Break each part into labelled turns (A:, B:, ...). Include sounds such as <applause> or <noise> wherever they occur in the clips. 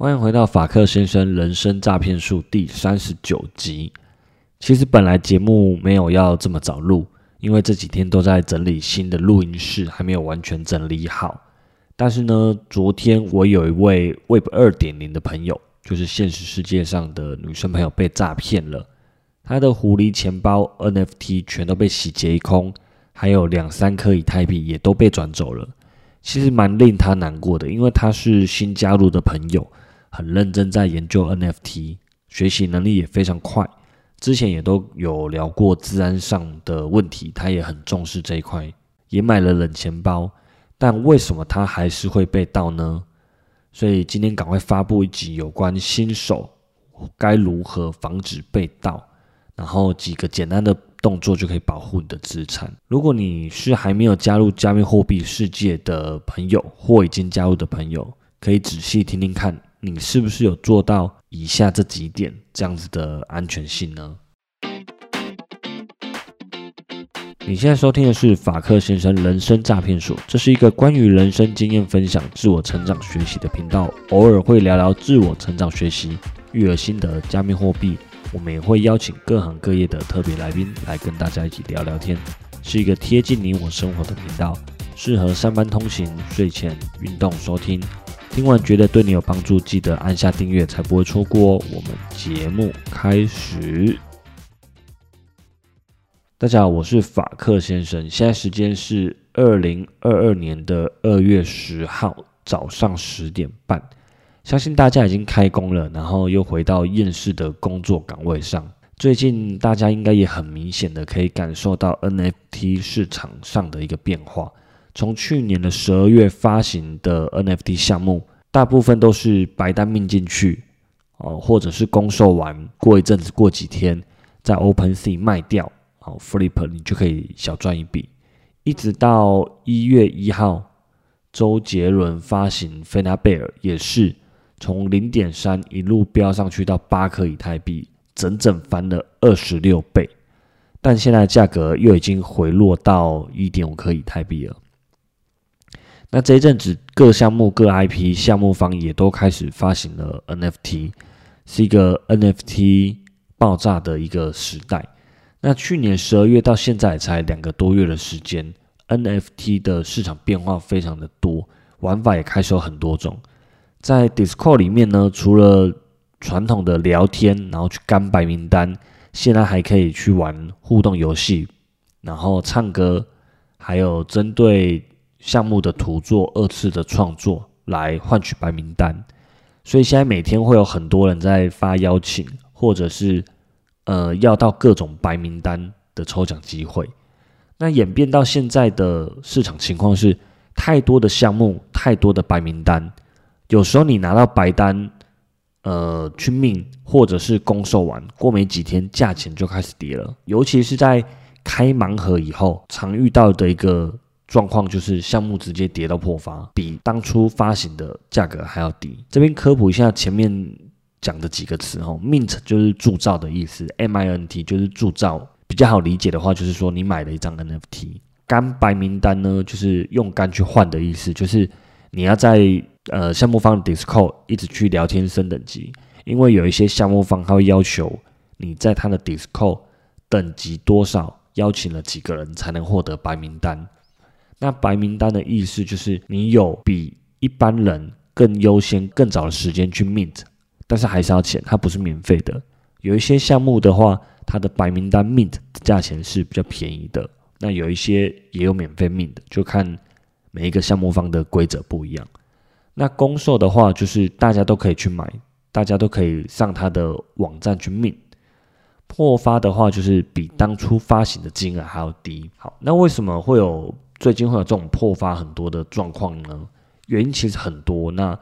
A: 欢迎回到法克先生人生诈骗术第三十九集。其实本来节目没有要这么早录，因为这几天都在整理新的录音室，还没有完全整理好。但是呢，昨天我有一位 Web 二点零的朋友，就是现实世界上的女生朋友被诈骗了，她的狐狸钱包 NFT 全都被洗劫一空，还有两三颗以太币也都被转走了。其实蛮令他难过的，因为他是新加入的朋友，很认真在研究 NFT，学习能力也非常快。之前也都有聊过治安上的问题，他也很重视这一块，也买了冷钱包。但为什么他还是会被盗呢？所以今天赶快发布一集有关新手该如何防止被盗，然后几个简单的动作就可以保护你的资产。如果你是还没有加入加密货币世界的朋友，或已经加入的朋友，可以仔细听听看，你是不是有做到以下这几点这样子的安全性呢？你现在收听的是法克先生人生诈骗术，这是一个关于人生经验分享、自我成长学习的频道，偶尔会聊聊自我成长学习、育儿心得、加密货币，我们也会邀请各行各业的特别来宾来跟大家一起聊聊天，是一个贴近你我生活的频道，适合上班通勤、睡前运动收听。听完觉得对你有帮助，记得按下订阅，才不会错过哦。我们节目开始。大家好，我是法克先生。现在时间是二零二二年的二月十号早上十点半。相信大家已经开工了，然后又回到厌世的工作岗位上。最近大家应该也很明显的可以感受到 NFT 市场上的一个变化。从去年的十二月发行的 NFT 项目，大部分都是白单命进去哦，或者是公售完过一阵子，过几天在 OpenSea 卖掉。哦 Flip，你就可以小赚一笔，一直到一月一号，周杰伦发行《菲娜贝尔》也是从零点三一路飙上去到八颗以太币，整整翻了二十六倍。但现在价格又已经回落到一点五颗以太币了。那这一阵子各项目各 IP 项目方也都开始发行了 NFT，是一个 NFT 爆炸的一个时代。那去年十二月到现在才两个多月的时间，NFT 的市场变化非常的多，玩法也开始有很多种。在 Discord 里面呢，除了传统的聊天，然后去干白名单，现在还可以去玩互动游戏，然后唱歌，还有针对项目的图做二次的创作来换取白名单。所以现在每天会有很多人在发邀请，或者是。呃，要到各种白名单的抽奖机会，那演变到现在的市场情况是，太多的项目，太多的白名单，有时候你拿到白单，呃，去命或者是公售完，过没几天价钱就开始跌了，尤其是在开盲盒以后，常遇到的一个状况就是项目直接跌到破发，比当初发行的价格还要低。这边科普一下前面。讲的几个词哦，mint 就是铸造的意思，M I N T 就是铸造。比较好理解的话，就是说你买了一张 NFT。干白名单呢，就是用干去换的意思，就是你要在呃项目方的 Discord 一直去聊天升等级，因为有一些项目方他会要求你在他的 Discord 等级多少，邀请了几个人才能获得白名单。那白名单的意思就是你有比一般人更优先、更早的时间去 mint。但是还是要钱，它不是免费的。有一些项目的话，它的白名单 mint 的价钱是比较便宜的。那有一些也有免费 mint，就看每一个项目方的规则不一样。那公售的话，就是大家都可以去买，大家都可以上它的网站去 mint。破发的话，就是比当初发行的金额还要低。好，那为什么会有最近会有这种破发很多的状况呢？原因其实很多。那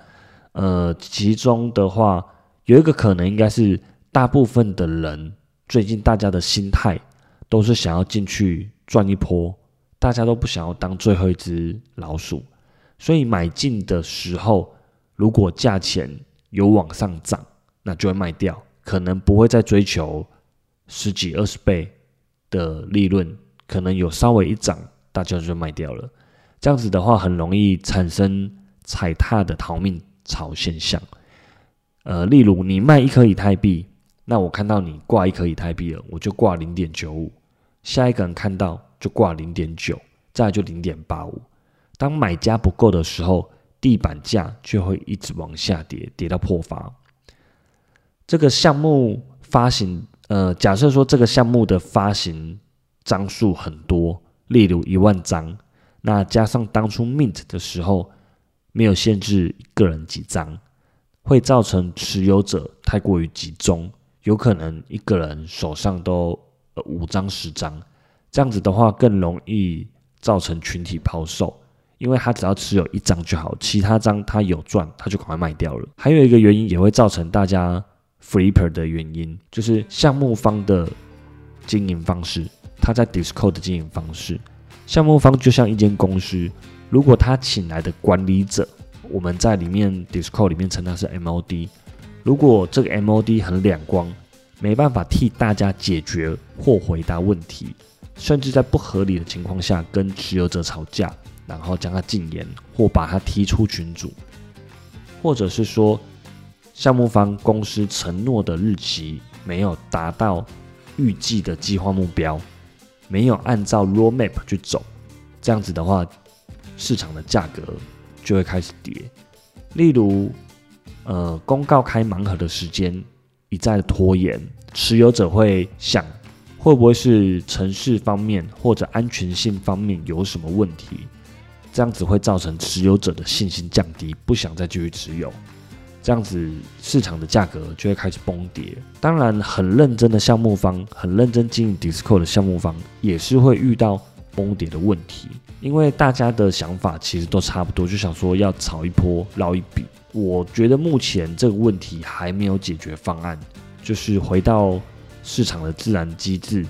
A: 呃，其中的话。有一个可能，应该是大部分的人最近大家的心态都是想要进去赚一波，大家都不想要当最后一只老鼠，所以买进的时候，如果价钱有往上涨，那就会卖掉，可能不会再追求十几二十倍的利润，可能有稍微一涨，大家就卖掉了。这样子的话，很容易产生踩踏的逃命潮现象。呃，例如你卖一颗以太币，那我看到你挂一颗以太币了，我就挂零点九五，下一个人看到就挂零点九，再就零点八五。当买家不够的时候，地板价就会一直往下跌，跌到破发。这个项目发行，呃，假设说这个项目的发行张数很多，例如一万张，那加上当初 mint 的时候没有限制个人几张。会造成持有者太过于集中，有可能一个人手上都五张十张，这样子的话更容易造成群体抛售，因为他只要持有一张就好，其他张他有赚他就赶快卖掉了。还有一个原因也会造成大家 flipper 的原因，就是项目方的经营方式，他在 Discord 的经营方式，项目方就像一间公司，如果他请来的管理者。我们在里面 Discord 里面称他是 MOD。如果这个 MOD 很两光，没办法替大家解决或回答问题，甚至在不合理的情况下跟持有者吵架，然后将他禁言或把他踢出群组，或者是说项目方公司承诺的日期没有达到预计的计划目标，没有按照 Roadmap 去走，这样子的话，市场的价格。就会开始跌，例如，呃，公告开盲盒的时间一再拖延，持有者会想，会不会是城市方面或者安全性方面有什么问题？这样子会造成持有者的信心降低，不想再继续持有，这样子市场的价格就会开始崩跌。当然，很认真的项目方，很认真经营 Discord 的项目方，也是会遇到崩跌的问题。因为大家的想法其实都差不多，就想说要炒一波捞一笔。我觉得目前这个问题还没有解决方案，就是回到市场的自然机制。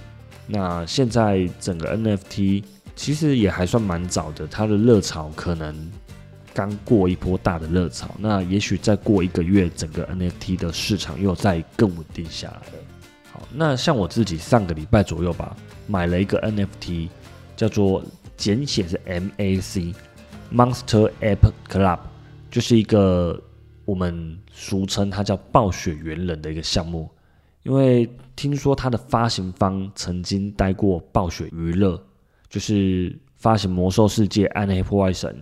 A: 那现在整个 NFT 其实也还算蛮早的，它的热潮可能刚过一波大的热潮。那也许再过一个月，整个 NFT 的市场又再更稳定下来了。好，那像我自己上个礼拜左右吧，买了一个 NFT，叫做。简写是 MAC，Monster App Club，就是一个我们俗称它叫暴雪猿人的一个项目。因为听说它的发行方曾经待过暴雪娱乐，就是发行魔兽世界、暗黑破坏神、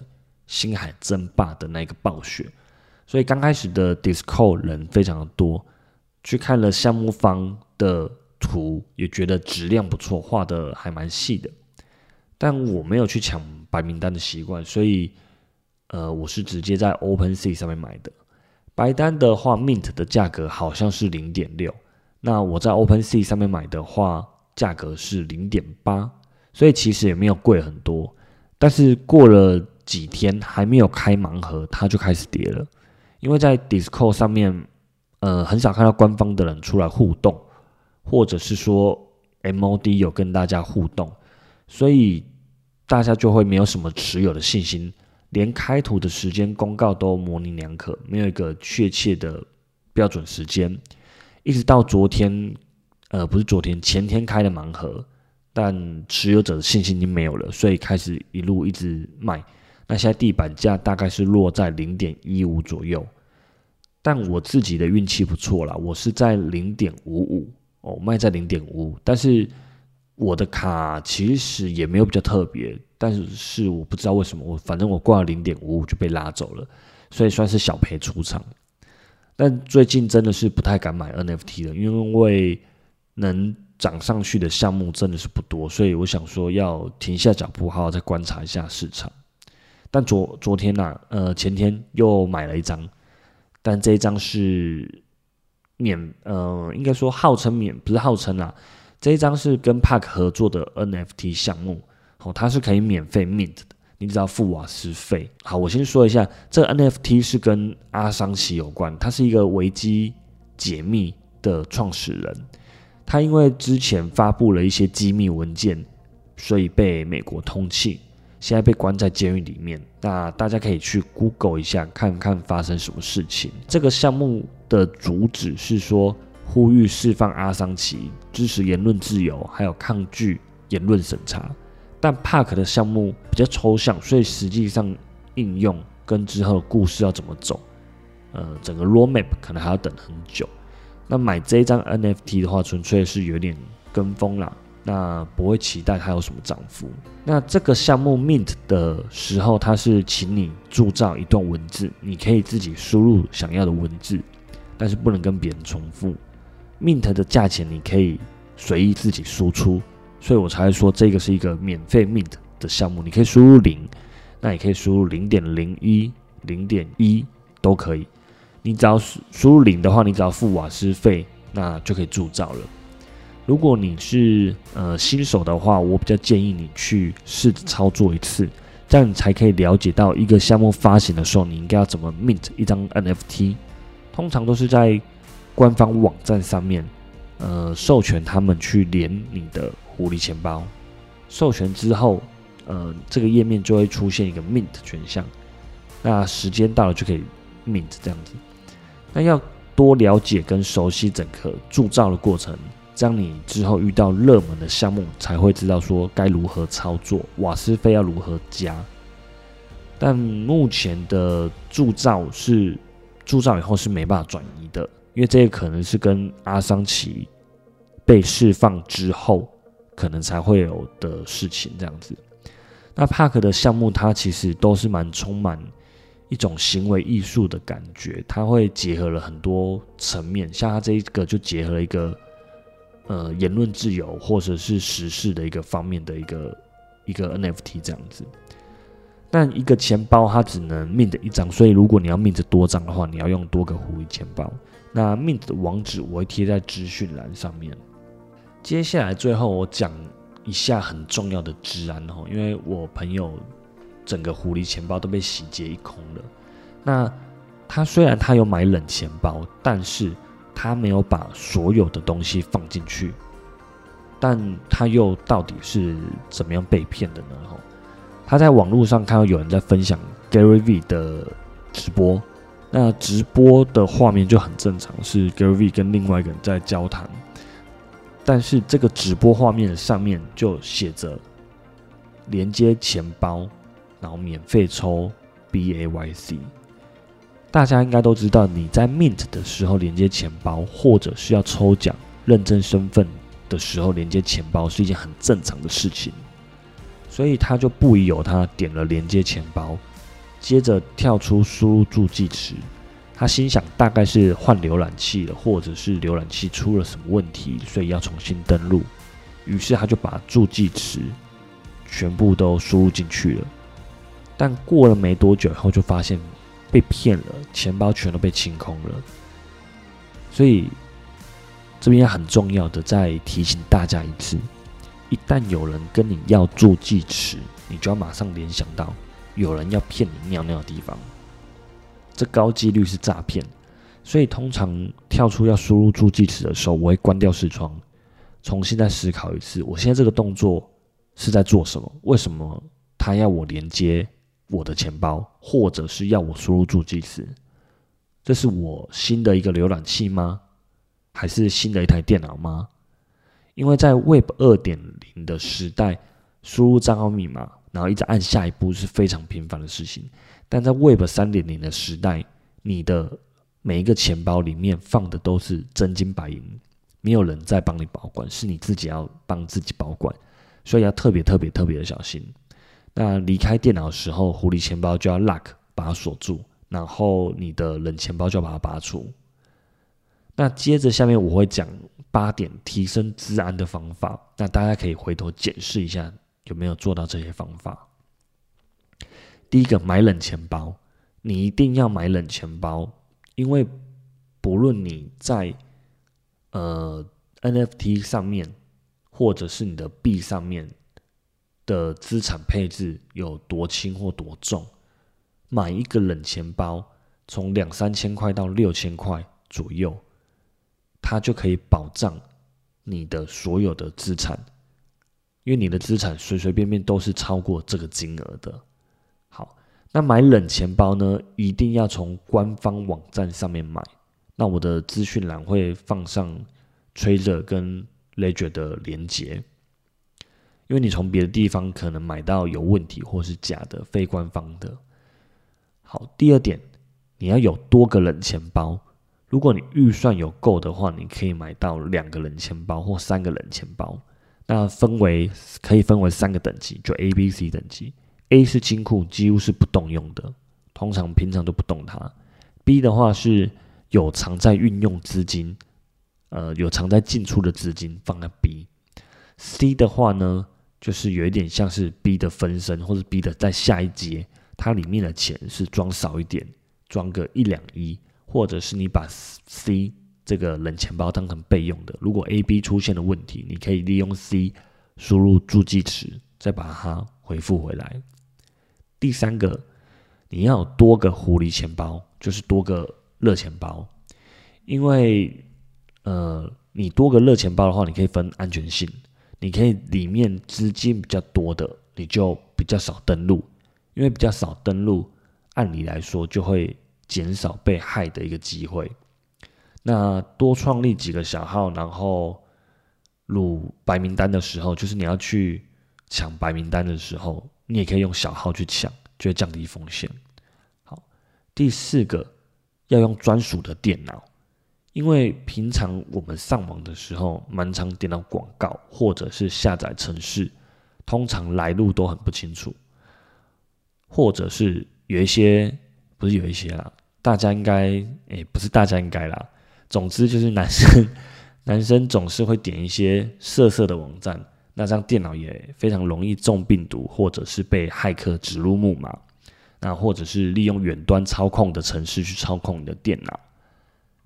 A: 星海争霸的那个暴雪，所以刚开始的 Discord 人非常的多。去看了项目方的图，也觉得质量不错，画的还蛮细的。但我没有去抢白名单的习惯，所以，呃，我是直接在 OpenSea 上面买的。白单的话，Mint 的价格好像是零点六，那我在 OpenSea 上面买的话，价格是零点八，所以其实也没有贵很多。但是过了几天还没有开盲盒，它就开始跌了，因为在 Discord 上面，呃，很少看到官方的人出来互动，或者是说 MOD 有跟大家互动，所以。大家就会没有什么持有的信心，连开图的时间公告都模棱两可，没有一个确切的标准时间。一直到昨天，呃，不是昨天，前天开的盲盒，但持有者的信心已经没有了，所以开始一路一直卖。那现在地板价大概是落在零点一五左右，但我自己的运气不错啦，我是在零点五五哦，卖在零点五五，但是。我的卡其实也没有比较特别，但是是我不知道为什么，我反正我挂了零点五五就被拉走了，所以算是小赔出场。但最近真的是不太敢买 NFT 了，因为能涨上去的项目真的是不多，所以我想说要停下脚步，好好再观察一下市场。但昨昨天呐，呃，前天又买了一张，但这一张是免，呃，应该说号称免，不是号称啊。这一张是跟 Park 合作的 NFT 项目，哦，它是可以免费 mint 的，你只要付瓦斯费。好，我先说一下，这 NFT 是跟阿桑奇有关，他是一个维基解密的创始人，他因为之前发布了一些机密文件，所以被美国通缉，现在被关在监狱里面。那大家可以去 Google 一下，看看发生什么事情。这个项目的主旨是说。呼吁释放阿桑奇，支持言论自由，还有抗拒言论审查。但 Park 的项目比较抽象，所以实际上应用跟之后故事要怎么走，呃，整个 roadmap 可能还要等很久。那买这一张 NFT 的话，纯粹是有点跟风啦，那不会期待它有什么涨幅。那这个项目 mint 的时候，它是请你铸造一段文字，你可以自己输入想要的文字，但是不能跟别人重复。mint 的价钱你可以随意自己输出，所以我才会说这个是一个免费 mint 的项目，你可以输入零，那也可以输入零点零一、零点一都可以。你只要输输入零的话，你只要付瓦斯费，那就可以铸造了。如果你是呃新手的话，我比较建议你去试着操作一次，这样你才可以了解到一个项目发行的时候，你应该要怎么 mint 一张 NFT。通常都是在官方网站上面，呃，授权他们去连你的狐狸钱包。授权之后，呃，这个页面就会出现一个 mint 选项，那时间到了就可以 mint 这样子。那要多了解跟熟悉整个铸造的过程，这样你之后遇到热门的项目才会知道说该如何操作，瓦斯费要如何加。但目前的铸造是铸造以后是没办法转移的，因为这个可能是跟阿桑奇被释放之后可能才会有的事情这样子。那帕克的项目它其实都是蛮充满。一种行为艺术的感觉，它会结合了很多层面，像它这一个就结合了一个呃言论自由或者是时事的一个方面的一个一个 NFT 这样子。但一个钱包它只能 mint 一张，所以如果你要 mint 多张的话，你要用多个狐狸钱包。那 mint 的网址我会贴在资讯栏上面。接下来最后我讲一下很重要的治安哦，因为我朋友。整个狐狸钱包都被洗劫一空了。那他虽然他有买冷钱包，但是他没有把所有的东西放进去。但他又到底是怎么样被骗的呢？哈，他在网络上看到有人在分享 Gary V 的直播，那直播的画面就很正常，是 Gary V 跟另外一个人在交谈。但是这个直播画面上面就写着连接钱包。然后免费抽 B A Y C，大家应该都知道，你在 Mint 的时候连接钱包，或者是要抽奖认证身份的时候连接钱包是一件很正常的事情。所以他就不疑有他，点了连接钱包，接着跳出输入助记词，他心想大概是换浏览器了，或者是浏览器出了什么问题，所以要重新登录。于是他就把助记词全部都输入进去了。但过了没多久以后，就发现被骗了，钱包全都被清空了。所以这边很重要的再提醒大家一次：一旦有人跟你要助记词，你就要马上联想到有人要骗你尿尿的地方，这高几率是诈骗。所以通常跳出要输入助记词的时候，我会关掉视窗，重新再思考一次：我现在这个动作是在做什么？为什么他要我连接？我的钱包，或者是要我输入助记词，这是我新的一个浏览器吗？还是新的一台电脑吗？因为在 Web 二点零的时代，输入账号密码，然后一直按下一步是非常频繁的事情。但在 Web 三点零的时代，你的每一个钱包里面放的都是真金白银，没有人在帮你保管，是你自己要帮自己保管，所以要特别特别特别的小心。那离开电脑的时候，狐狸钱包就要 lock 把它锁住，然后你的冷钱包就要把它拔出。那接着下面我会讲八点提升治安的方法，那大家可以回头检视一下有没有做到这些方法。第一个，买冷钱包，你一定要买冷钱包，因为不论你在呃 NFT 上面，或者是你的币上面。的资产配置有多轻或多重？买一个冷钱包，从两三千块到六千块左右，它就可以保障你的所有的资产，因为你的资产随随便便都是超过这个金额的。好，那买冷钱包呢，一定要从官方网站上面买。那我的资讯栏会放上 Trader 跟 Ledger 的连接。因为你从别的地方可能买到有问题或是假的非官方的。好，第二点，你要有多个冷钱包。如果你预算有够的话，你可以买到两个冷钱包或三个冷钱包。那分为可以分为三个等级，就 A、B、C 等级。A 是金库，几乎是不动用的，通常平常都不动它。B 的话是有常在运用资金，呃，有常在进出的资金放在 B。C 的话呢，就是有一点像是 B 的分身，或者 B 的在下一阶，它里面的钱是装少一点，装个一两亿，或者是你把 C 这个冷钱包当成备用的。如果 A、B 出现了问题，你可以利用 C 输入助记词，再把它回复回来。第三个，你要有多个狐狸钱包，就是多个热钱包，因为呃，你多个热钱包的话，你可以分安全性。你可以里面资金比较多的，你就比较少登录，因为比较少登录，按理来说就会减少被害的一个机会。那多创立几个小号，然后入白名单的时候，就是你要去抢白名单的时候，你也可以用小号去抢，就会降低风险。好，第四个要用专属的电脑。因为平常我们上网的时候，蛮常点到广告，或者是下载程式，通常来路都很不清楚，或者是有一些不是有一些啦，大家应该诶不是大家应该啦，总之就是男生 <laughs> 男生总是会点一些色色的网站，那这样电脑也非常容易中病毒，或者是被骇客指入木马，那或者是利用远端操控的程式去操控你的电脑。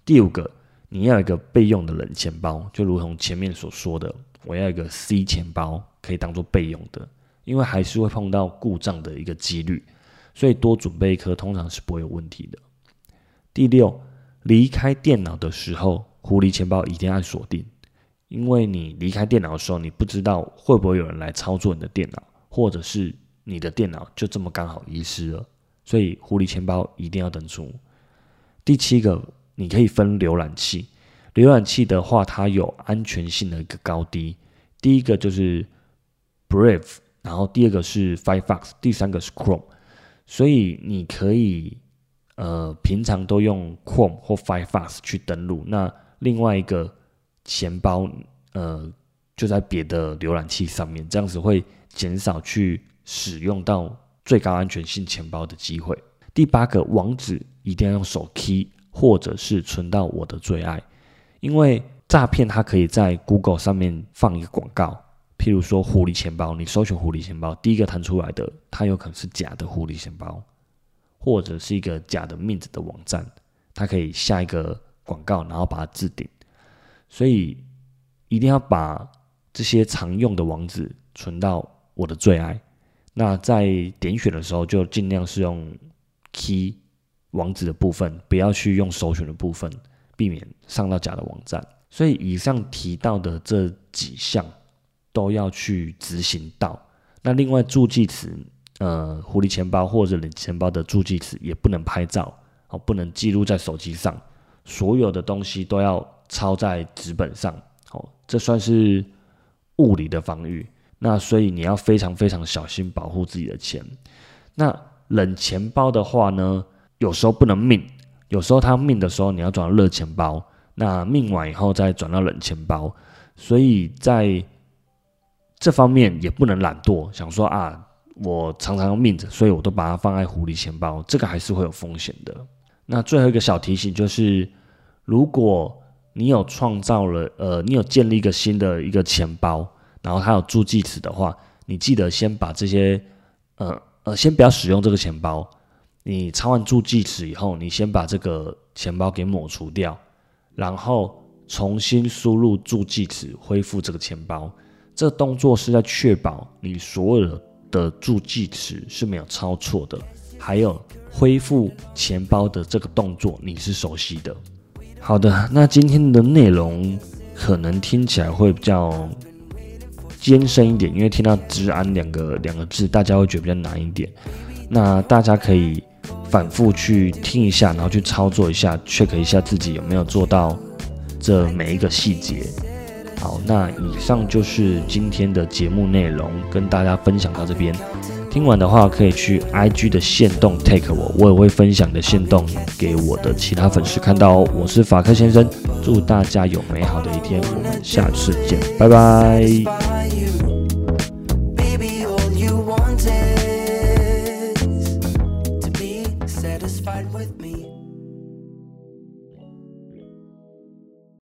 A: 第五个。你要一个备用的冷钱包，就如同前面所说的，我要一个 C 钱包可以当做备用的，因为还是会碰到故障的一个几率，所以多准备一颗通常是不会有问题的。第六，离开电脑的时候，狐狸钱包一定要锁定，因为你离开电脑的时候，你不知道会不会有人来操作你的电脑，或者是你的电脑就这么刚好遗失了，所以狐狸钱包一定要登出。第七个。你可以分浏览器，浏览器的话，它有安全性的一个高低。第一个就是 Brave，然后第二个是 Firefox，第三个是 Chrome。所以你可以呃平常都用 Chrome 或 Firefox 去登录，那另外一个钱包呃就在别的浏览器上面，这样子会减少去使用到最高安全性钱包的机会。第八个网址一定要用手 key。或者是存到我的最爱，因为诈骗它可以在 Google 上面放一个广告，譬如说狐狸钱包，你搜寻狐狸钱包，第一个弹出来的它有可能是假的狐狸钱包，或者是一个假的面子的网站，它可以下一个广告，然后把它置顶，所以一定要把这些常用的网址存到我的最爱。那在点选的时候就尽量是用 Key。网址的部分不要去用首选的部分，避免上到假的网站。所以以上提到的这几项都要去执行到。那另外助记词，呃，狐狸钱包或者冷钱包的助记词也不能拍照哦，不能记录在手机上，所有的东西都要抄在纸本上哦。这算是物理的防御。那所以你要非常非常小心保护自己的钱。那冷钱包的话呢？有时候不能命，有时候他命的时候，你要转到热钱包，那命完以后再转到冷钱包，所以在这方面也不能懒惰，想说啊，我常常命着，所以我都把它放在狐狸钱包，这个还是会有风险的。那最后一个小提醒就是，如果你有创造了，呃，你有建立一个新的一个钱包，然后它有助记词的话，你记得先把这些，呃呃，先不要使用这个钱包。你抄完助记词以后，你先把这个钱包给抹除掉，然后重新输入助记词，恢复这个钱包。这动作是在确保你所有的助记词是没有抄错的，还有恢复钱包的这个动作你是熟悉的。好的，那今天的内容可能听起来会比较艰深一点，因为听到“治安”两个两个字，大家会觉得比较难一点。那大家可以。反复去听一下，然后去操作一下，check 一下自己有没有做到这每一个细节。好，那以上就是今天的节目内容，跟大家分享到这边。听完的话可以去 IG 的线动 take 我，我也会分享的线动给我的其他粉丝看到哦。我是法克先生，祝大家有美好的一天，我们下次见，拜拜。